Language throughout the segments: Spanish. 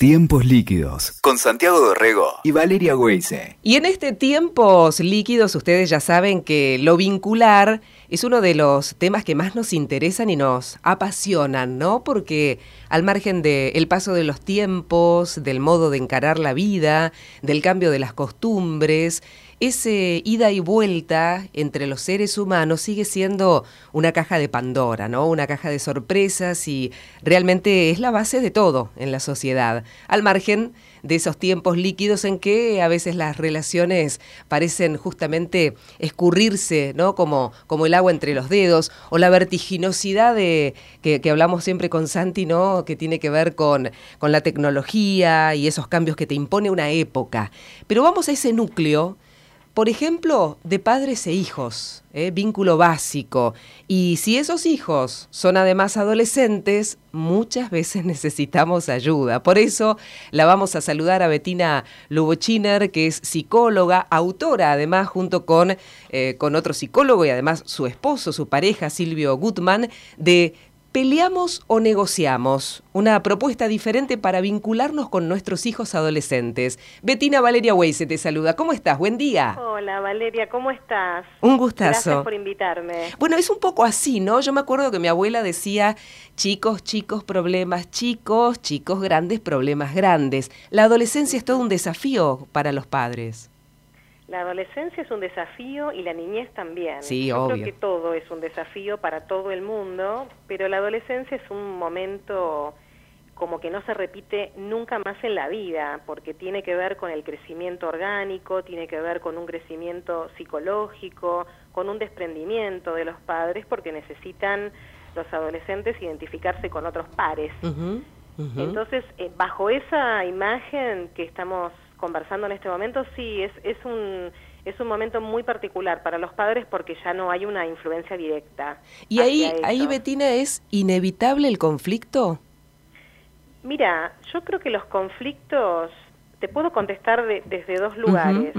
Tiempos líquidos con Santiago Dorrego y Valeria Weise. Y en este tiempos líquidos ustedes ya saben que lo vincular es uno de los temas que más nos interesan y nos apasionan, ¿no? Porque al margen del paso de los tiempos, del modo de encarar la vida, del cambio de las costumbres, ese ida y vuelta entre los seres humanos sigue siendo una caja de Pandora, ¿no? Una caja de sorpresas y realmente es la base de todo en la sociedad. Al margen de esos tiempos líquidos en que a veces las relaciones parecen justamente escurrirse, ¿no? Como, como el agua entre los dedos, o la vertiginosidad de, que, que hablamos siempre con Santi, ¿no? Que tiene que ver con, con la tecnología y esos cambios que te impone una época. Pero vamos a ese núcleo por ejemplo, de padres e hijos, ¿eh? vínculo básico. Y si esos hijos son además adolescentes, muchas veces necesitamos ayuda. Por eso la vamos a saludar a Bettina Lubochiner, que es psicóloga, autora además, junto con, eh, con otro psicólogo y además su esposo, su pareja, Silvio Gutman, de ¿Peleamos o negociamos? Una propuesta diferente para vincularnos con nuestros hijos adolescentes. Betina Valeria Weise te saluda. ¿Cómo estás? Buen día. Hola Valeria, ¿cómo estás? Un gustazo. Gracias por invitarme. Bueno, es un poco así, ¿no? Yo me acuerdo que mi abuela decía, chicos, chicos, problemas chicos, chicos, grandes, problemas grandes. La adolescencia es todo un desafío para los padres. La adolescencia es un desafío y la niñez también. Sí, Yo obvio. creo que todo es un desafío para todo el mundo, pero la adolescencia es un momento como que no se repite nunca más en la vida, porque tiene que ver con el crecimiento orgánico, tiene que ver con un crecimiento psicológico, con un desprendimiento de los padres, porque necesitan los adolescentes identificarse con otros pares. Entonces, eh, bajo esa imagen que estamos conversando en este momento, sí, es, es, un, es un momento muy particular para los padres porque ya no hay una influencia directa. y ahí, ahí. Betina, ¿es inevitable el conflicto? Mira, yo creo que los conflictos, te puedo contestar de- desde dos lugares.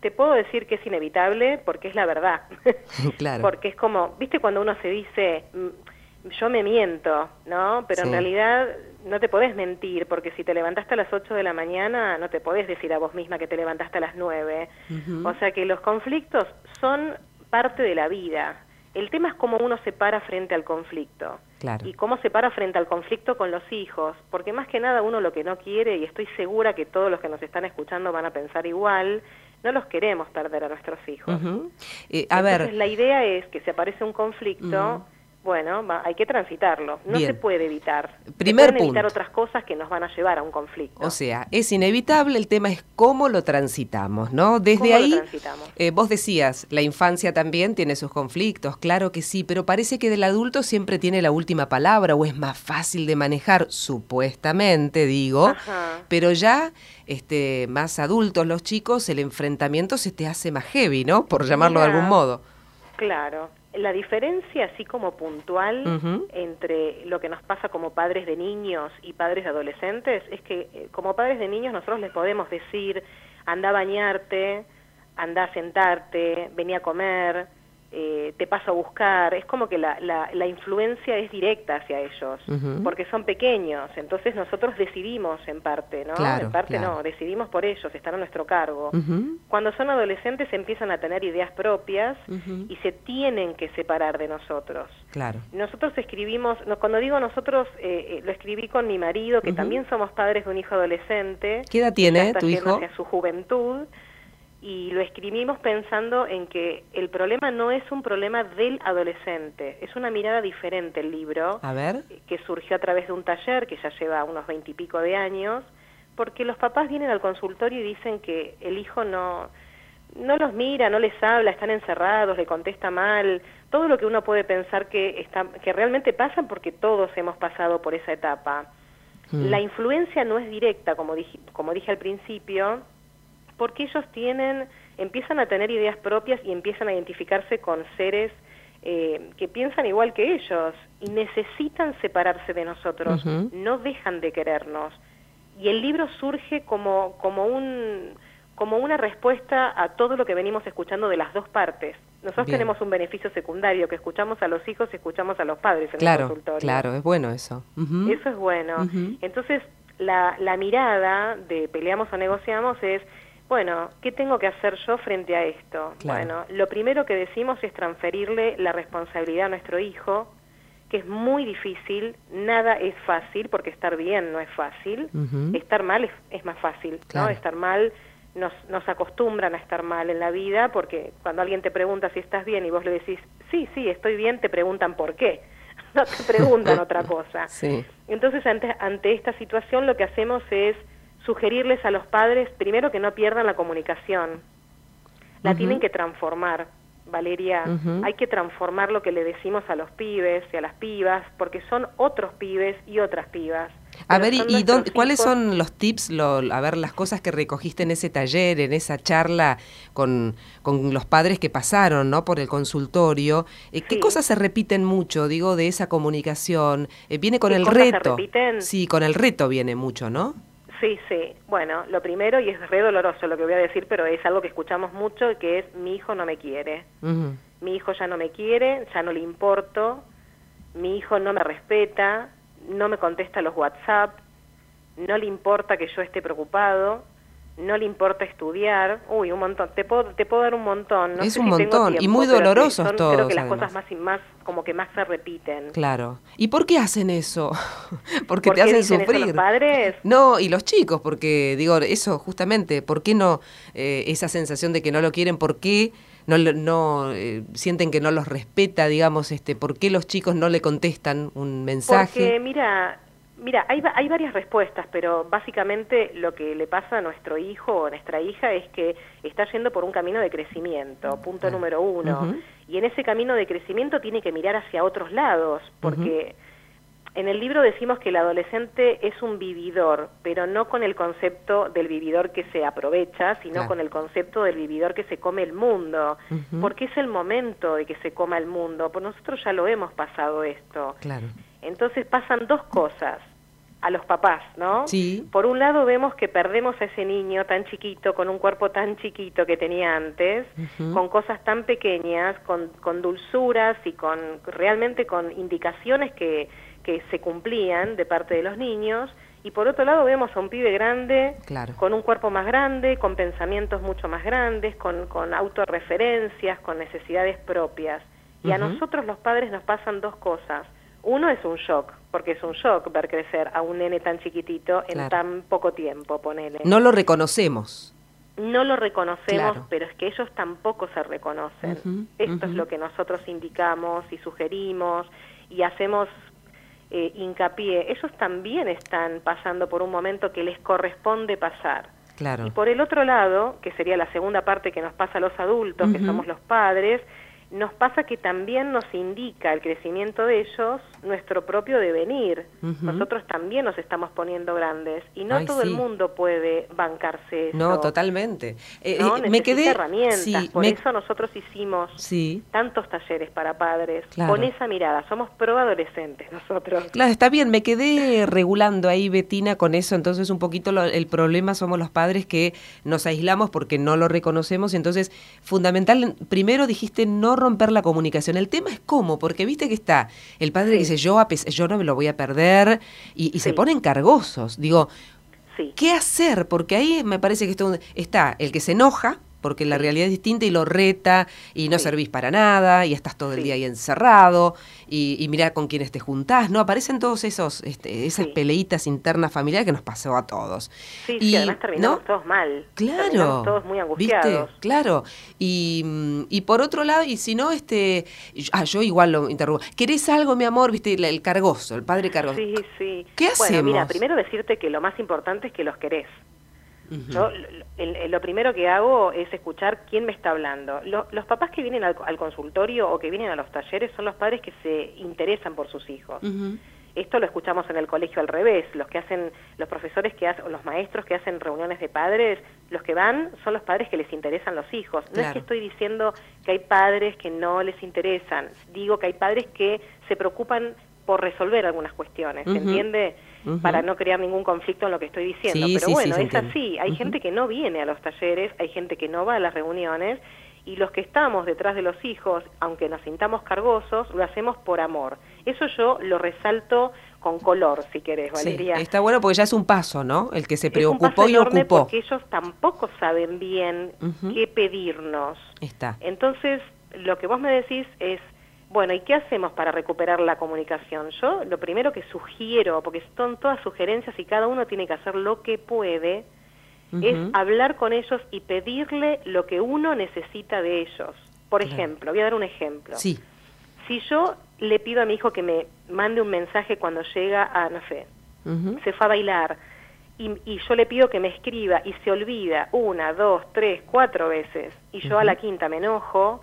Te puedo decir que es inevitable porque es la verdad. Claro. Porque es como, viste cuando uno se dice, "Mm, yo me miento, ¿no? Pero Sí. en realidad no te podés mentir, porque si te levantaste a las 8 de la mañana, no te podés decir a vos misma que te levantaste a las 9. Ujú. O sea que los conflictos son parte de la vida. El tema es cómo uno se para frente al conflicto. Claro. Y cómo se para frente al conflicto con los hijos. Porque más que nada uno lo que no quiere, y estoy segura que todos los que nos están escuchando van a pensar igual, no los queremos perder a nuestros hijos. Ujú. Eh, a Entonces, ver, la idea es que si aparece un conflicto. Bueno, va- hay que transitarlo. No Bien. se puede evitar. Se Primer pueden evitar otras cosas que nos van a llevar a un conflicto. o sea, es inevitable, el tema es cómo lo transitamos, ¿no? Desde ¿Cómo lo ahí, transitamos? eh, vos decías, la infancia también tiene sus conflictos, claro que sí, pero parece que del adulto siempre tiene la última palabra o es más fácil de manejar, supuestamente, digo, Ajá. pero ya este, más adultos los chicos, el enfrentamiento se te hace más heavy, ¿no? Por llamarlo de algún modo. Claro. La diferencia, así como puntual, entre lo que nos pasa como padres de niños y padres de adolescentes, es que eh, como padres de niños nosotros les podemos decir, anda a bañarte, anda a sentarte, vení a comer, eh, te paso a buscar. Es como que la, la, la influencia es directa hacia ellos, porque son pequeños. Entonces nosotros decidimos en parte, ¿no? Claro, en parte claro. no, decidimos por ellos, están a nuestro cargo. Cuando son adolescentes empiezan a tener ideas propias y se tienen que separar de nosotros. Claro. Nosotros escribimos, no, cuando digo nosotros, eh, eh, lo escribí con mi marido, que también somos padres de un hijo adolescente. ¿Qué edad tiene tu hijo? hacia su juventud. Y lo escribimos pensando en que el problema no es un problema del adolescente, es una mirada diferente el libro A ver. que surgió a través de un taller que ya lleva unos veintipico de años, porque los papás vienen al consultorio y dicen que el hijo no, no los mira, no les habla, están encerrados, le contesta mal, todo lo que uno puede pensar que, está, que realmente pasa porque todos hemos pasado por esa etapa. Mm. La influencia no es directa, como dije, como dije al principio, porque ellos tienen, empiezan a tener ideas propias y empiezan a identificarse con seres eh, que piensan igual que ellos y necesitan separarse de nosotros, no dejan de querernos. Y el libro surge como, como un como una respuesta a todo lo que venimos escuchando de las dos partes. Nosotros Bien. tenemos un beneficio secundario, que escuchamos a los hijos y escuchamos a los padres en el consultorio. claro, es bueno eso. Ujú. Eso es bueno. Entonces, la, la mirada de peleamos o negociamos es, bueno, ¿qué tengo que hacer yo frente a esto? Bueno, lo primero que decimos es transferirle la responsabilidad a nuestro hijo, que es muy difícil, nada es fácil, porque estar bien no es fácil, estar mal es, más fácil, ¿no? Estar mal nos, nos acostumbran a estar mal en la vida, porque cuando alguien te pregunta si estás bien y vos le decís, sí, sí, estoy bien, te preguntan por qué, no te preguntan otra cosa. Entonces, ante, ante esta situación lo que hacemos es sugerirles a los padres, primero, que no pierdan la comunicación, la tienen que transformar Valeria, hay que transformar lo que le decimos a los pibes y a las pibas, porque son otros pibes y otras pibas. A ver, ¿y, cuáles son los tips, a ver, las cosas que recogiste en ese taller, en esa charla con, con los padres que pasaron, ¿no? Por el consultorio. Eh, ¿Qué cosas se repiten mucho, digo, de esa comunicación? Eh, viene con el reto. Sí, con el reto viene mucho, ¿no? Sí, sí. Bueno, lo primero, y es re doloroso lo que voy a decir, pero es algo que escuchamos mucho, que es mi hijo no me quiere. Mi hijo ya no me quiere, ya no le importo, mi hijo no me respeta, no me contesta los WhatsApp, no le importa que yo esté preocupado, no le importa estudiar, uy, un montón, te puedo, te puedo dar un montón. No es un montón, y muy dolorosos todos. Creo que las cosas más y más, como que más se repiten. Claro. ¿Y por qué hacen eso? porque te hacen sufrir. los padres? No, y los chicos, porque digo, eso justamente, ¿por qué no eh, esa sensación de que no lo quieren? ¿Por qué? no, no eh, sienten que no los respeta, digamos, este, ¿por qué los chicos no le contestan un mensaje? Porque mira, Mira, hay, hay varias respuestas, pero básicamente lo que le pasa a nuestro hijo o nuestra hija es que está yendo por un camino de crecimiento, punto número uno. Y en ese camino de crecimiento tiene que mirar hacia otros lados, porque en el libro decimos que el adolescente es un vividor, pero no con el concepto del vividor que se aprovecha, sino con el concepto del vividor que se come el mundo, porque es el momento de que se coma el mundo, por nosotros ya lo hemos pasado esto. Claro. Entonces pasan dos cosas a los papás, ¿no? Sí. Por un lado vemos que perdemos a ese niño tan chiquito, con un cuerpo tan chiquito que tenía antes, con cosas tan pequeñas, con, con dulzuras y con realmente con indicaciones que, que se cumplían de parte de los niños. Y por otro lado vemos a un pibe grande, con un cuerpo más grande, con pensamientos mucho más grandes, con, con autorreferencias, con necesidades propias. Y a nosotros los padres nos pasan dos cosas. Uno es un shock, porque es un shock ver crecer a un nene tan chiquitito en tan poco tiempo, ponele. No lo reconocemos. No lo reconocemos, pero es que ellos tampoco se reconocen. Esto es lo que nosotros indicamos y sugerimos y hacemos eh, hincapié. Ellos también están pasando por un momento que les corresponde pasar. Claro. Y por el otro lado, que sería la segunda parte que nos pasa a los adultos, que somos los padres, nos pasa que también nos indica el crecimiento de ellos nuestro propio devenir. Nosotros también nos estamos poniendo grandes y no todo el mundo puede bancarse eso. No, totalmente. Eh, eh, me quedé herramientas, por eso nosotros hicimos tantos talleres para padres con esa mirada. Somos pro adolescentes nosotros. Claro, está bien. Me quedé regulando ahí Betina con eso. Entonces un poquito el problema somos los padres que nos aislamos porque no lo reconocemos. Entonces fundamental. Primero dijiste no romper la comunicación. El tema es cómo, porque viste que está el padre que dice yo, yo no me lo voy a perder y, se ponen cargosos. Digo, ¿qué hacer? Porque ahí me parece que esto, está el que se enoja, porque la realidad es distinta y lo reta y no servís para nada y estás todo el día ahí encerrado y, y mirá con quiénes te juntás, ¿no? Aparecen todos esos, este, esas peleitas internas familiares que nos pasó a todos. Sí, y, además terminamos todos mal. Claro. todos muy angustiados. Claro. Y, y, por otro lado, y si no, este, ah, yo igual lo interrumpo. ¿Querés algo, mi amor? Viste, el, cargoso, el padre cargoso. Sí, sí. ¿Qué hacemos? Bueno, mira, primero decirte que lo más importante es que los querés. Yo lo primero que hago es escuchar quién me está hablando. los papás que vienen al, consultorio o que vienen a los talleres son los padres que se interesan por sus hijos. Esto lo escuchamos en el colegio al revés. Los que hacen, los profesores que hacen, los maestros que hacen reuniones de padres, los que van son los padres que les interesan los hijos. No es que estoy diciendo que hay padres que no les interesan. Digo que hay padres que se preocupan por resolver algunas cuestiones, ¿se entiende? Para no crear ningún conflicto en lo que estoy diciendo. Pero bueno, es así. Hay gente que no viene a los talleres, hay gente que no va a las reuniones y los que estamos detrás de los hijos, aunque nos sintamos cargosos, lo hacemos por amor. Eso yo lo resalto con color, si querés, Valeria. Sí, está bueno porque ya es un paso, ¿no? El que se preocupó es un paso y ocupó. Porque ellos tampoco saben bien qué pedirnos. Está. Entonces, lo que vos me decís es, bueno, ¿y qué hacemos para recuperar la comunicación? Yo lo primero que sugiero, porque son todas sugerencias y cada uno tiene que hacer lo que puede, es hablar con ellos y pedirle lo que uno necesita de ellos. Por ejemplo, voy a dar un ejemplo. Sí. Si yo le pido a mi hijo que me mande un mensaje cuando llega a, no sé, se fue a bailar, y, y yo le pido que me escriba y se olvida una, dos, tres, cuatro veces, y yo a la quinta me enojo,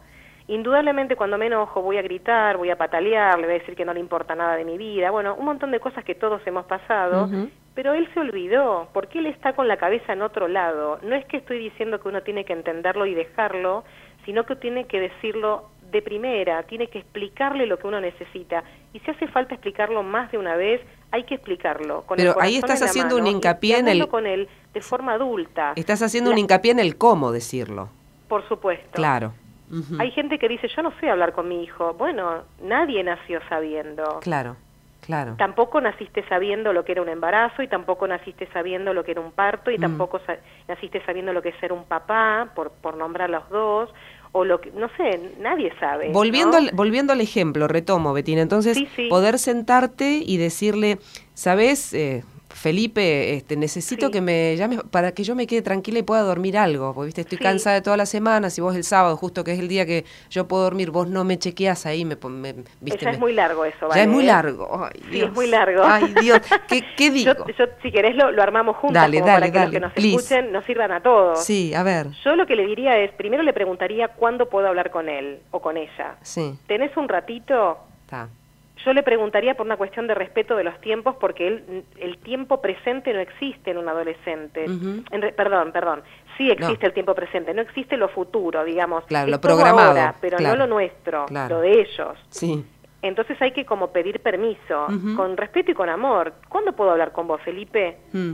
indudablemente cuando me enojo voy a gritar, voy a patalear, le voy a decir que no le importa nada de mi vida, bueno, un montón de cosas que todos hemos pasado, pero él se olvidó, porque él está con la cabeza en otro lado. No es que estoy diciendo que uno tiene que entenderlo y dejarlo, sino que tiene que decirlo de primera, tiene que explicarle lo que uno necesita. Y si hace falta explicarlo más de una vez, hay que explicarlo. Con el Pero ahí estás haciendo un mano hincapié en el- con él de forma adulta. Estás haciendo La- un hincapié en el cómo decirlo. Por supuesto. Claro. Hay gente que dice, yo no sé hablar con mi hijo. Bueno, nadie nació sabiendo. Claro, claro. Tampoco naciste sabiendo lo que era un embarazo y tampoco naciste sabiendo lo que era un parto y Mm. tampoco sa- naciste sabiendo lo que es ser un papá, por, por nombrar los dos, o lo que, no sé, nadie sabe. Volviendo, ¿no? al, volviendo al ejemplo, retomo, Betina, entonces Sí, sí. poder sentarte y decirle, ¿sabes, eh, Felipe, este, necesito Sí. que me llames para que yo me quede tranquila y pueda dormir algo, porque viste, estoy Sí. cansada de toda la semana, si vos el sábado, justo que es el día que yo puedo dormir, vos no me chequeas ahí, me, me- viste, Ya es muy largo eso, ya es muy largo. Ay, Sí, Dios. es muy largo. Ay, Dios, ¿qué, qué Yo, digo? yo, si querés, lo, lo armamos juntos Dale, dale, para que dale, los que nos please. escuchen nos sirvan a todos. Sí, a ver, Yo lo que le diría es, primero le preguntaría cuándo puedo hablar con él o con ella. sí, ¿Tenés un ratito? está. Yo le preguntaría por una cuestión de respeto de los tiempos, porque él, el tiempo presente no existe en un adolescente. Ujú. En re- perdón, perdón. Sí existe No. el tiempo presente, no existe lo futuro, digamos. Claro, Es lo programado, ahora, pero claro. no lo nuestro, Claro. lo de ellos. Sí, Entonces hay que como pedir permiso, con respeto y con amor. ¿Cuándo puedo hablar con vos, Felipe? mm,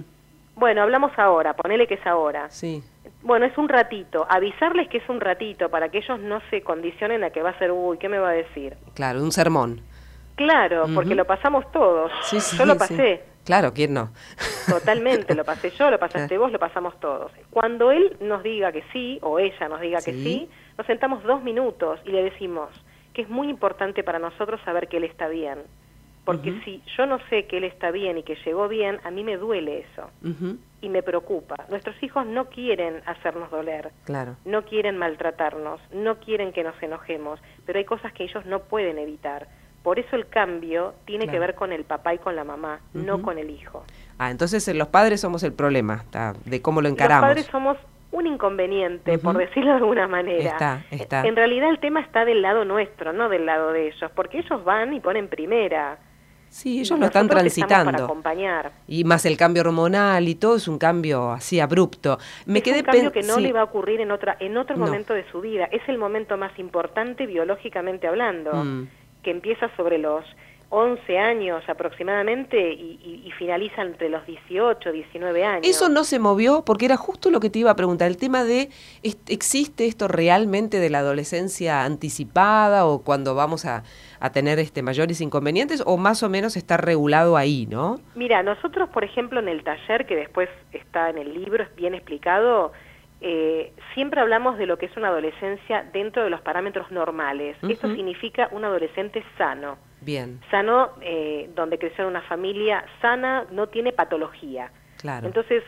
Bueno, hablamos ahora, ponele que es ahora. sí, Bueno, es un ratito. Avisarles que es un ratito para que ellos no se condicionen a que va a ser, uy, ¿qué me va a decir? claro, un sermón. Claro, porque lo pasamos todos. Sí, sí, Yo lo sí. pasé. Claro, ¿quién no? Totalmente, lo pasé yo, lo pasaste vos, lo pasamos todos. Cuando él nos diga que sí, o ella nos diga que Sí. nos sentamos dos minutos y le decimos que es muy importante para nosotros saber que él está bien. Porque si yo no sé que él está bien y que llegó bien, a mí me duele eso y me preocupa. Nuestros hijos no quieren hacernos doler, Claro. no quieren maltratarnos, no quieren que nos enojemos, pero hay cosas que ellos no pueden evitar. Por eso el cambio tiene que ver con el papá y con la mamá, no con el hijo. Ah, entonces eh, los padres somos el problema, está, de cómo lo encaramos. Los padres somos un inconveniente, por decirlo de alguna manera. Está, está. En realidad el tema está del lado nuestro, no del lado de ellos, porque ellos van y ponen primera. Sí, ellos Y lo están transitando. Para acompañar. Y más el cambio hormonal y todo es un cambio así abrupto. Me es quedé un cambio que no sí, le va a ocurrir en otra en otro No. momento de su vida. Es el momento más importante biológicamente hablando, Mm. Que empieza sobre los 11 años aproximadamente y, y- y finaliza entre los 18, 19 años. Eso no se movió porque era justo lo que te iba a preguntar, el tema de ¿est- ¿existe esto realmente de la adolescencia anticipada o cuando vamos a, a tener este mayores inconvenientes o más o menos está regulado ahí, ¿no? Mira, nosotros, por ejemplo, en el taller, que después está en el libro, es bien explicado, eh, siempre hablamos de lo que es una adolescencia dentro de los parámetros normales. Esto significa un adolescente sano. Bien, Sano, eh, donde creció en una familia sana, no tiene patología. claro. Entonces,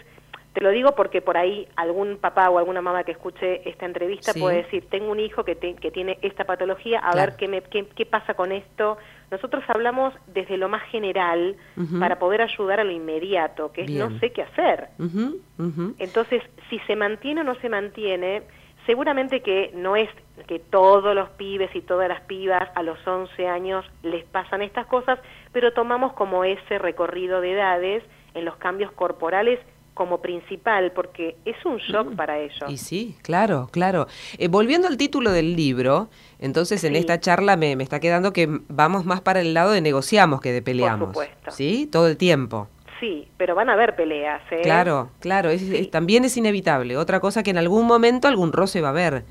te lo digo porque por ahí algún papá o alguna mamá que escuche esta entrevista Sí. puede decir, tengo un hijo que, te- que tiene esta patología, a Claro. ver qué, me, qué, qué pasa con esto. Nosotros hablamos desde lo más general para poder ayudar a lo inmediato, que es Bien. no sé qué hacer. Entonces, si se mantiene o no se mantiene, seguramente que no es que todos los pibes y todas las pibas a los 11 años les pasan estas cosas, pero tomamos como ese recorrido de edades en los cambios corporales como principal, porque es un shock para ellos. Y sí, claro, claro. Eh, volviendo al título del libro, entonces en Sí. esta charla me, me está quedando que vamos más para el lado de negociamos que de peleamos. supuesto. ¿Sí? Todo el tiempo. Sí, pero van a haber peleas, ¿eh? Claro, claro, es- Sí. es- también es inevitable. Otra cosa que en algún momento algún roce va a haber.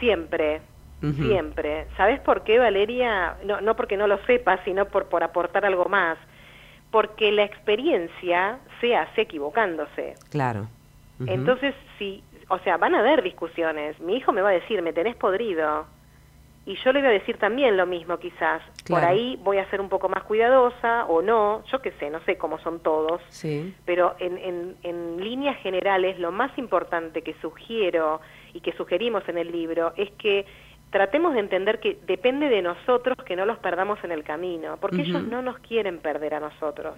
Siempre, siempre. ¿Sabes por qué, Valeria? No, no porque no lo sepas, sino por, por aportar algo más. Porque la experiencia se hace equivocándose. Claro. Entonces, si, o sea, van a haber discusiones. Mi hijo me va a decir, me tenés podrido. Y yo le voy a decir también lo mismo quizás. Por ahí voy a ser un poco más cuidadosa o no, yo qué sé, no sé cómo son todos. Sí. Pero en, en, en líneas generales lo más importante que sugiero y que sugerimos en el libro es que tratemos de entender que depende de nosotros que no los perdamos en el camino, porque ellos no nos quieren perder a nosotros,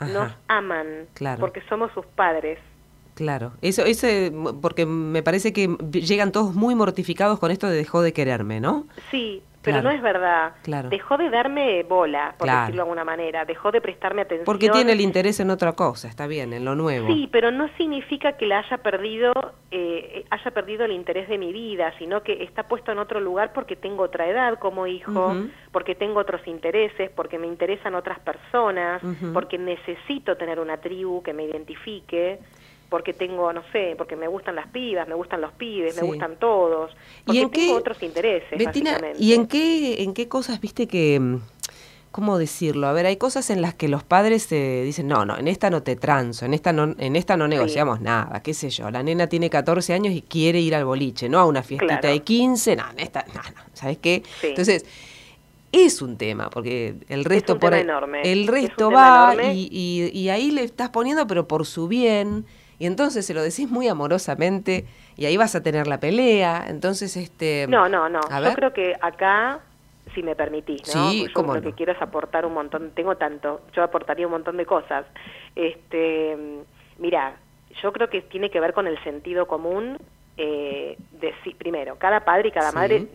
nos aman, porque somos sus padres. Claro, eso, ese, porque me parece que llegan todos muy mortificados con esto de dejó de quererme, ¿no? Sí, pero no es verdad. Dejó de darme bola, por decirlo de alguna manera, dejó de prestarme atención. Porque tiene el interés en otra cosa, está bien, en lo nuevo. Sí, pero no significa que la haya perdido, eh, haya perdido el interés de mi vida, sino que está puesto en otro lugar porque tengo otra edad como hijo, porque tengo otros intereses, porque me interesan otras personas, porque necesito tener una tribu que me identifique porque tengo, no sé, porque me gustan las pibas, me gustan los pibes, me gustan todos, porque ¿Y en tengo otros intereses, ¿y en qué, en qué cosas viste que, mm, cómo decirlo? A ver, hay cosas en las que los padres se dicen, no, no, en esta no te transo, en esta no, en esta no negociamos nada, qué sé yo, la nena tiene 14 años y quiere ir al boliche, no a una fiestita de 15, no, en esta, no, no, ¿sabes qué? Entonces, es un tema, porque el resto por enorme. el resto va y, y, y, ahí le estás poniendo, pero por su bien, y entonces se lo decís muy amorosamente y ahí vas a tener la pelea. Entonces, este. No, no, no. Yo creo que acá, si me permitís, ¿no? Sí, yo lo que quiero es aportar un montón. Tengo tanto. Yo aportaría un montón de cosas. Este, mira, yo creo que tiene que ver con el sentido común. Eh, de primero, cada padre y cada madre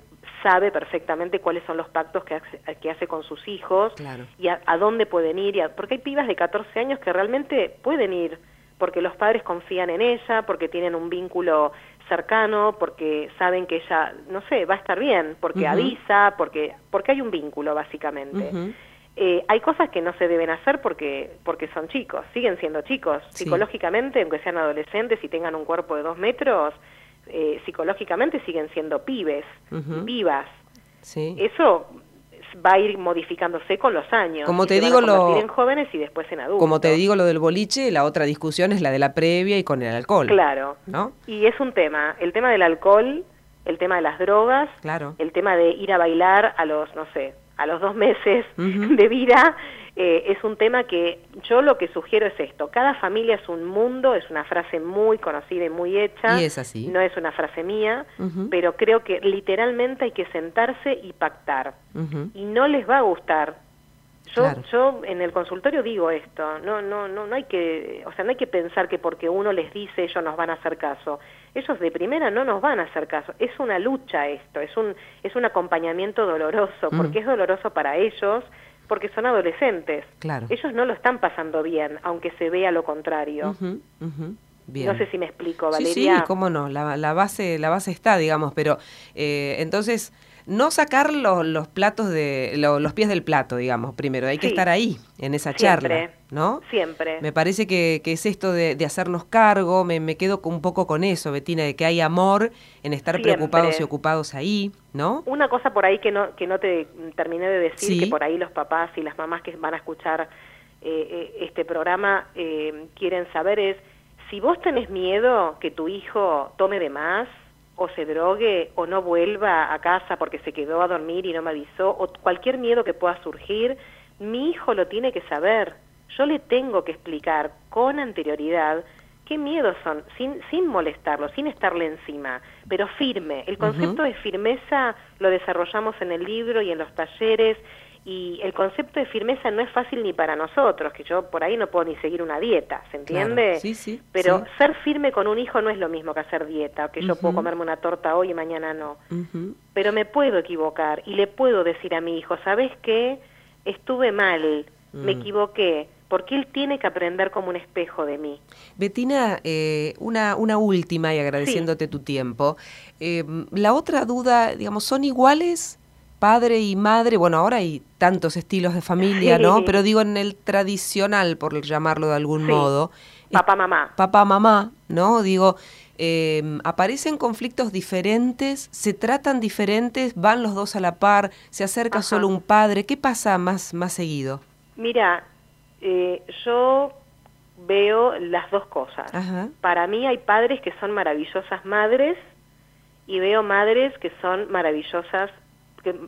sabe perfectamente cuáles son los pactos que hace, que hace con sus hijos y a, dónde pueden ir. Y porque hay pibas de 14 años que realmente pueden ir porque los padres confían en ella, porque tienen un vínculo cercano, porque saben que ella, no sé, va a estar bien, porque avisa, porque, porque hay un vínculo básicamente. Eh, hay cosas que no se deben hacer porque, porque son chicos, siguen siendo chicos. Psicológicamente, aunque sean adolescentes y tengan un cuerpo de dos metros, eh, psicológicamente siguen siendo pibes, vivas. Sí. Eso va a ir modificándose con los años. Como te digo lo en jóvenes y después en adultos. Como te digo lo del boliche, la otra discusión es la de la previa y con el alcohol. Claro. ¿No? Y es un tema, el tema del alcohol, el tema de las drogas, claro. el tema de ir a bailar a los, no sé, a los dos meses de vida eh, es un tema que yo lo que sugiero es esto, cada familia es un mundo, es una frase muy conocida y muy hecha, y es así. no es una frase mía, pero creo que literalmente hay que sentarse y pactar, y no les va a gustar. Yo, yo en el consultorio digo esto, no, no, no, no hay que, o sea, no hay que pensar que porque uno les dice ellos nos van a hacer caso. Ellos de primera no nos van a hacer caso. Es una lucha esto, es un, es un acompañamiento doloroso, porque es doloroso para ellos, porque son adolescentes. Claro. Ellos no lo están pasando bien, aunque se vea lo contrario. No sé si me explico, Valeria. Sí, sí cómo no, la, la, base, la base está, digamos, pero eh, entonces no sacar los platos de los pies del plato, digamos, primero, hay que estar ahí en esa charla, ¿no? Siempre. Me parece que, es esto de, hacernos cargo, me, me, quedo un poco con eso, Betina, de que hay amor en estar preocupados y ocupados ahí, ¿no? Una cosa por ahí que no que no te terminé de decir, que por ahí los papás y las mamás que van a escuchar eh, eh, este programa eh, quieren saber es si vos tenés miedo que tu hijo tome de más, o se drogue o no vuelva a casa porque se quedó a dormir y no me avisó, o cualquier miedo que pueda surgir, mi hijo lo tiene que saber. Yo le tengo que explicar con anterioridad qué miedos son, sin, sin molestarlo, sin estarle encima, pero firme. El concepto de firmeza lo desarrollamos en el libro y en los talleres y el concepto de firmeza no es fácil ni para nosotros, que yo por ahí no puedo ni seguir una dieta, ¿se entiende? Sí, sí. Pero ser firme con un hijo no es lo mismo que hacer dieta, que yo puedo comerme una torta hoy y mañana no. Pero me puedo equivocar y le puedo decir a mi hijo, ¿sabes qué? Estuve mal, me mm. equivoqué, porque él tiene que aprender como un espejo de mí. Betina, eh, una, una última y agradeciéndote tu tiempo. Eh, la otra duda, digamos, ¿son iguales padre y madre, bueno, ahora hay tantos estilos de familia, ¿no? Pero digo en el tradicional, por llamarlo de algún modo. Papá, mamá. Papá, mamá, ¿no? Digo, eh, aparecen conflictos diferentes, se tratan diferentes, van los dos a la par, se acerca solo un padre. ¿Qué pasa más, más seguido? Mira, eh, yo veo las dos cosas. Para mí hay padres que son maravillosas madres y veo madres que son maravillosas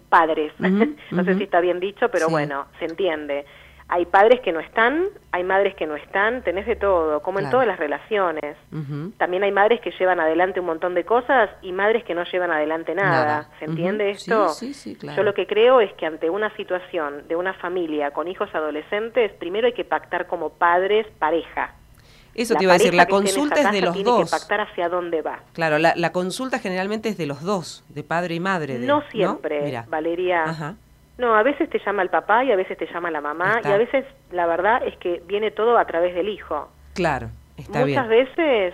padres. no sé si está bien dicho, pero bueno, se entiende. Hay padres que no están, hay madres que no están, tenés de todo, como en todas las relaciones. También hay madres que llevan adelante un montón de cosas y madres que no llevan adelante nada. ¿Se entiende esto? Sí, sí, claro. Yo lo que creo es que ante una situación de una familia con hijos adolescentes, primero hay que pactar como padres pareja. Eso te iba a decir, la consulta es de los tiene dos. que pactar hacia dónde va. Claro, la, la, consulta generalmente es de los dos, de padre y madre. no siempre, Valeria. Ajá. No, a veces te llama el papá y a veces te llama la mamá y a veces la verdad es que viene todo a través del hijo. Claro, está Muchas veces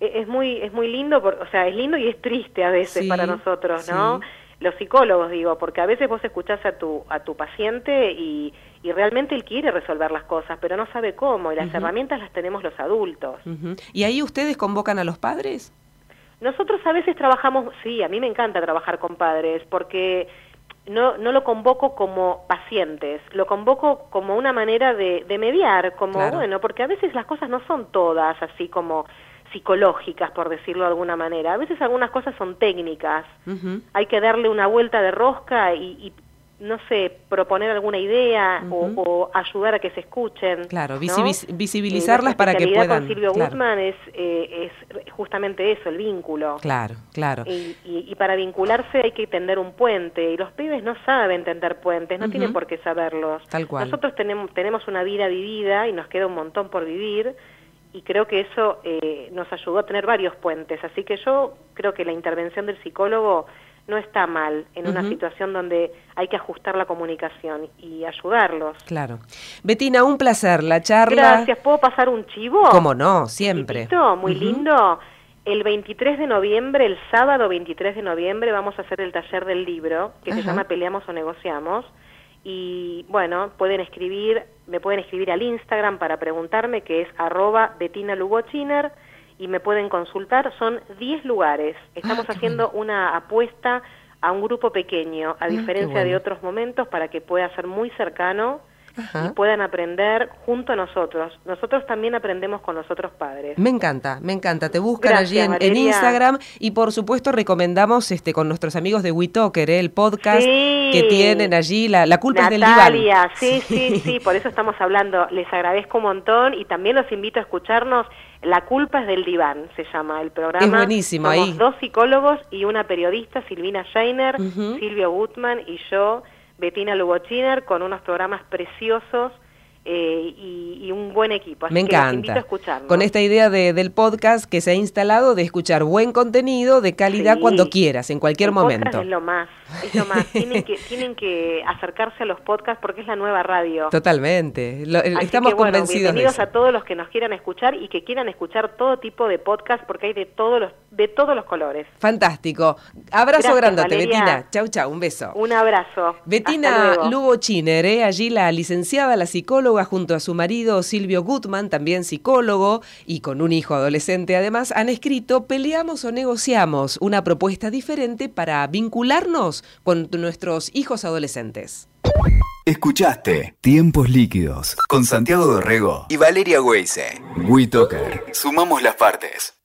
e, es muy es muy lindo, o sea, es lindo y es triste a veces para nosotros, ¿no? Los psicólogos digo, porque a veces vos escuchás a tu a tu paciente y, y realmente él quiere resolver las cosas, pero no sabe cómo y las herramientas las tenemos los adultos. ¿Y ahí ustedes convocan a los padres? Nosotros a veces trabajamos, sí, a mí me encanta trabajar con padres porque no, no lo convoco como pacientes, lo convoco como una manera de, de mediar, como bueno, porque a veces las cosas no son todas así como psicológicas, por decirlo de alguna manera. A veces algunas cosas son técnicas. Hay que darle una vuelta de rosca y, y no sé, proponer alguna idea o, ayudar a que se escuchen. Claro, visibilizarlas para que puedan. con Silvio Guzmán es, eh, es justamente eso, el vínculo. Claro, claro. Y, y, para vincularse hay que tender un puente y los pibes no saben tender puentes, no tienen por qué saberlos. Tal cual. Nosotros tenemos, tenemos una vida vivida y nos queda un montón por vivir y creo que eso eh, nos ayudó a tener varios puentes. Así que yo creo que la intervención del psicólogo no está mal en una situación donde hay que ajustar la comunicación y ayudarlos. Claro. Betina, un placer la charla. Gracias. ¿Puedo pasar un chivo? ¿Cómo no? Siempre. Muy lindo. El 23 de noviembre, el sábado 23 de noviembre, vamos a hacer el taller del libro que se llama Peleamos o Negociamos. Y bueno, pueden escribir, me pueden escribir al Instagram para preguntarme, que es arroba Betina Lugochiner y me pueden consultar. Son 10 lugares. Estamos ah, haciendo una apuesta a un grupo pequeño, a ah, diferencia de otros momentos, para que pueda ser muy cercano y puedan aprender junto a nosotros. Nosotros también aprendemos con los otros padres. Me encanta, me encanta. Te buscan allí en, Instagram y por supuesto recomendamos este con nuestros amigos de WeTalker, ¿eh? el podcast que tienen allí, la, la culpa es del diván. Sí, sí, sí, por eso estamos hablando. Les agradezco un montón y también los invito a escucharnos. La culpa es del diván, se llama el programa. Es buenísimo Somos dos psicólogos y una periodista, Silvina Scheiner, Silvio Gutman y yo. Betina Lubochiner con unos programas preciosos eh, y, un buen equipo. Me encanta. Con esta idea de, del podcast que se ha instalado de escuchar buen contenido de calidad cuando quieras, en cualquier momento. es lo más, es lo más. tienen, que, tienen que acercarse a los podcasts porque es la nueva radio. Totalmente. estamos convencidos. Bienvenidos a todos los que nos quieran escuchar y que quieran escuchar todo tipo de podcast porque hay de todos los de todos los colores. Fantástico. Abrazo grandote, Betina. Chau, chau, un beso. Un abrazo. Betina Lugo Chiner, ¿eh? allí la licenciada, la psicóloga junto a su marido Silvio Gutman, también psicólogo y con un hijo adolescente además, han escrito Peleamos o negociamos, una propuesta diferente para vincularnos con nuestros hijos adolescentes. Escuchaste Tiempos Líquidos con Santiago Dorrego y Valeria Weise. WeToker. Sumamos las partes.